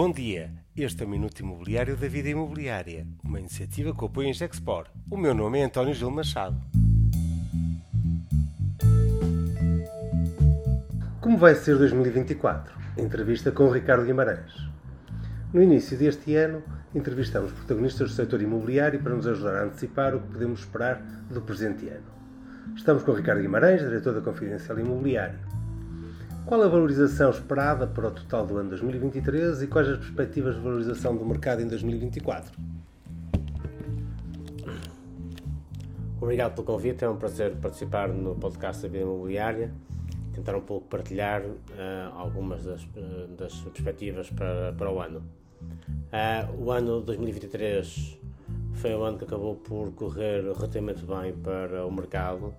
Bom dia, este é o Minuto Imobiliário da Vida Imobiliária, uma iniciativa que apoia em Gexpor. O meu nome é António Gil Machado. Como vai ser 2024? Entrevista com Ricardo Guimarães. No início deste ano, entrevistamos protagonistas do setor imobiliário para nos ajudar a antecipar o que podemos esperar do presente ano. Estamos com Ricardo Guimarães, diretor da Confidencial Imobiliário. Qual a valorização esperada para o total do ano 2023 e quais as perspectivas de valorização do mercado em 2024? Obrigado pelo convite, é um prazer participar no podcast da Vida Imobiliária, tentar um pouco partilhar uh, algumas das, uh, das, perspectivas para, para o ano. Uh, o ano 2023 foi um ano que acabou por correr relativamente bem para o mercado,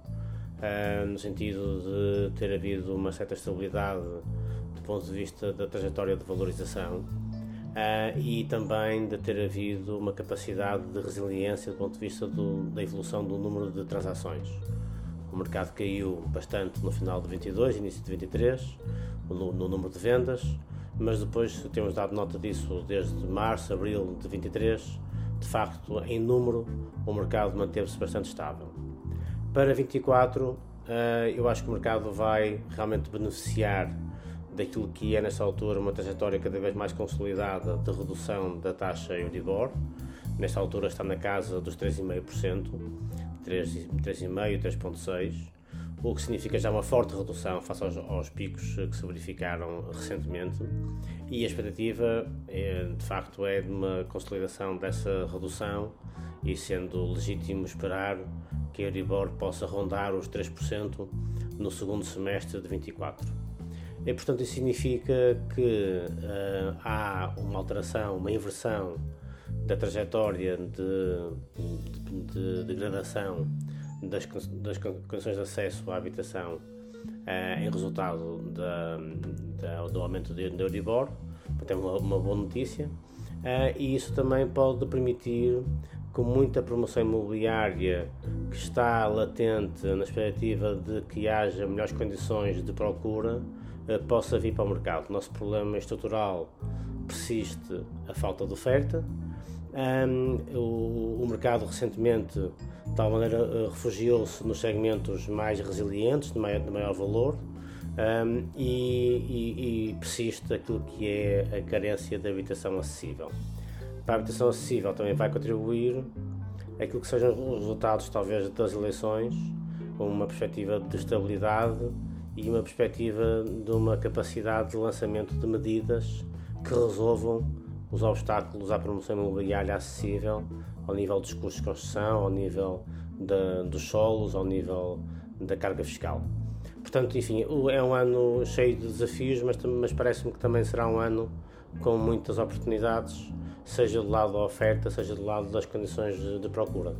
uh, no sentido de ter havido uma certa estabilidade do ponto de vista da trajetória de valorização uh, e também de ter havido uma capacidade de resiliência do ponto de vista do, da evolução do número de transações. O mercado caiu bastante no final de 22, início de 23, no, no número de vendas, mas depois temos dado nota disso desde março, abril de 23, de facto, em número, o mercado manteve-se bastante estável. Para 24, eh, eu acho que o mercado vai realmente beneficiar daquilo que é nesta altura uma trajetória cada vez mais consolidada de redução da taxa Euribor. Nesta altura está na casa dos 3,5%, 3,5%, 3,6%, o que significa já uma forte redução face aos, aos, picos que se verificaram recentemente. E a expectativa, é, de facto, é de uma consolidação dessa redução e sendo legítimo esperar que a Euribor possa rondar os 3% no segundo semestre de 24. E, portanto, isso significa que uh, há uma alteração, uma inversão da trajetória de, de, de degradação das, das, condições de acesso à habitação uh, em resultado da, da, do aumento da Euribor, portanto, é uma, uma boa notícia. Uh, e isso também pode permitir com muita promoção imobiliária que está latente na expectativa de que haja melhores condições de procura, eh, possa vir para o mercado. O nosso problema estrutural persiste a falta de oferta. Um, o, o, mercado recentemente, de tal maneira, eh, refugiou-se nos segmentos mais resilientes, de maior, de maior valor, um, e, e, e persiste aquilo que é a carência de habitação acessível para a habitação acessível também vai contribuir aquilo que sejam os resultados, talvez, das eleições, com uma perspectiva de estabilidade e uma perspectiva de uma capacidade de lançamento de medidas que resolvam os obstáculos à promoção imobiliária acessível ao nível dos custos de construção, ao nível dos solos, ao nível da carga fiscal. Portanto, enfim, é um ano cheio de desafios, mas, mas parece-me que também será um ano com muitas oportunidades seja do lado da oferta, seja do lado das condições de, de procura.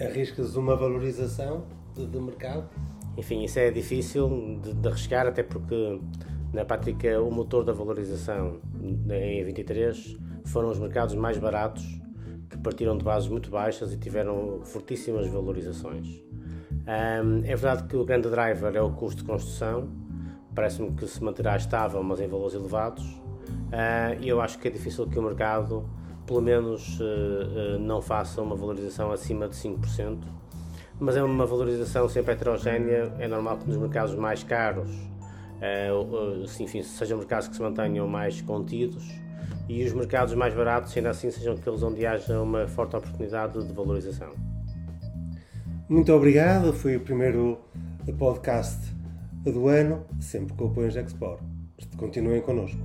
Arriscas uma valorização do mercado? Enfim, isso é difícil de, de arriscar, até porque na prática o motor da valorização em 23 foram os mercados mais baratos que partiram de bases muito baixas e tiveram fortíssimas valorizações. Um, é verdade que o grande driver é o custo de construção, parece-me que se manterá estável, mas em valores elevados. Uh, e eu acho que é difícil que o mercado pelo menos uh, uh, não faça uma valorização acima de 5%, mas é uma valorização sempre heterogénea. É normal que nos mercados mais caros, uh, enfim, sejam mercados que se mantenham mais contidos e os mercados mais baratos, ainda assim, sejam aqueles onde haja uma forte oportunidade de valorização. Muito obrigado. Foi o primeiro podcast do ano, sempre com o apoio Export. Continuem connosco.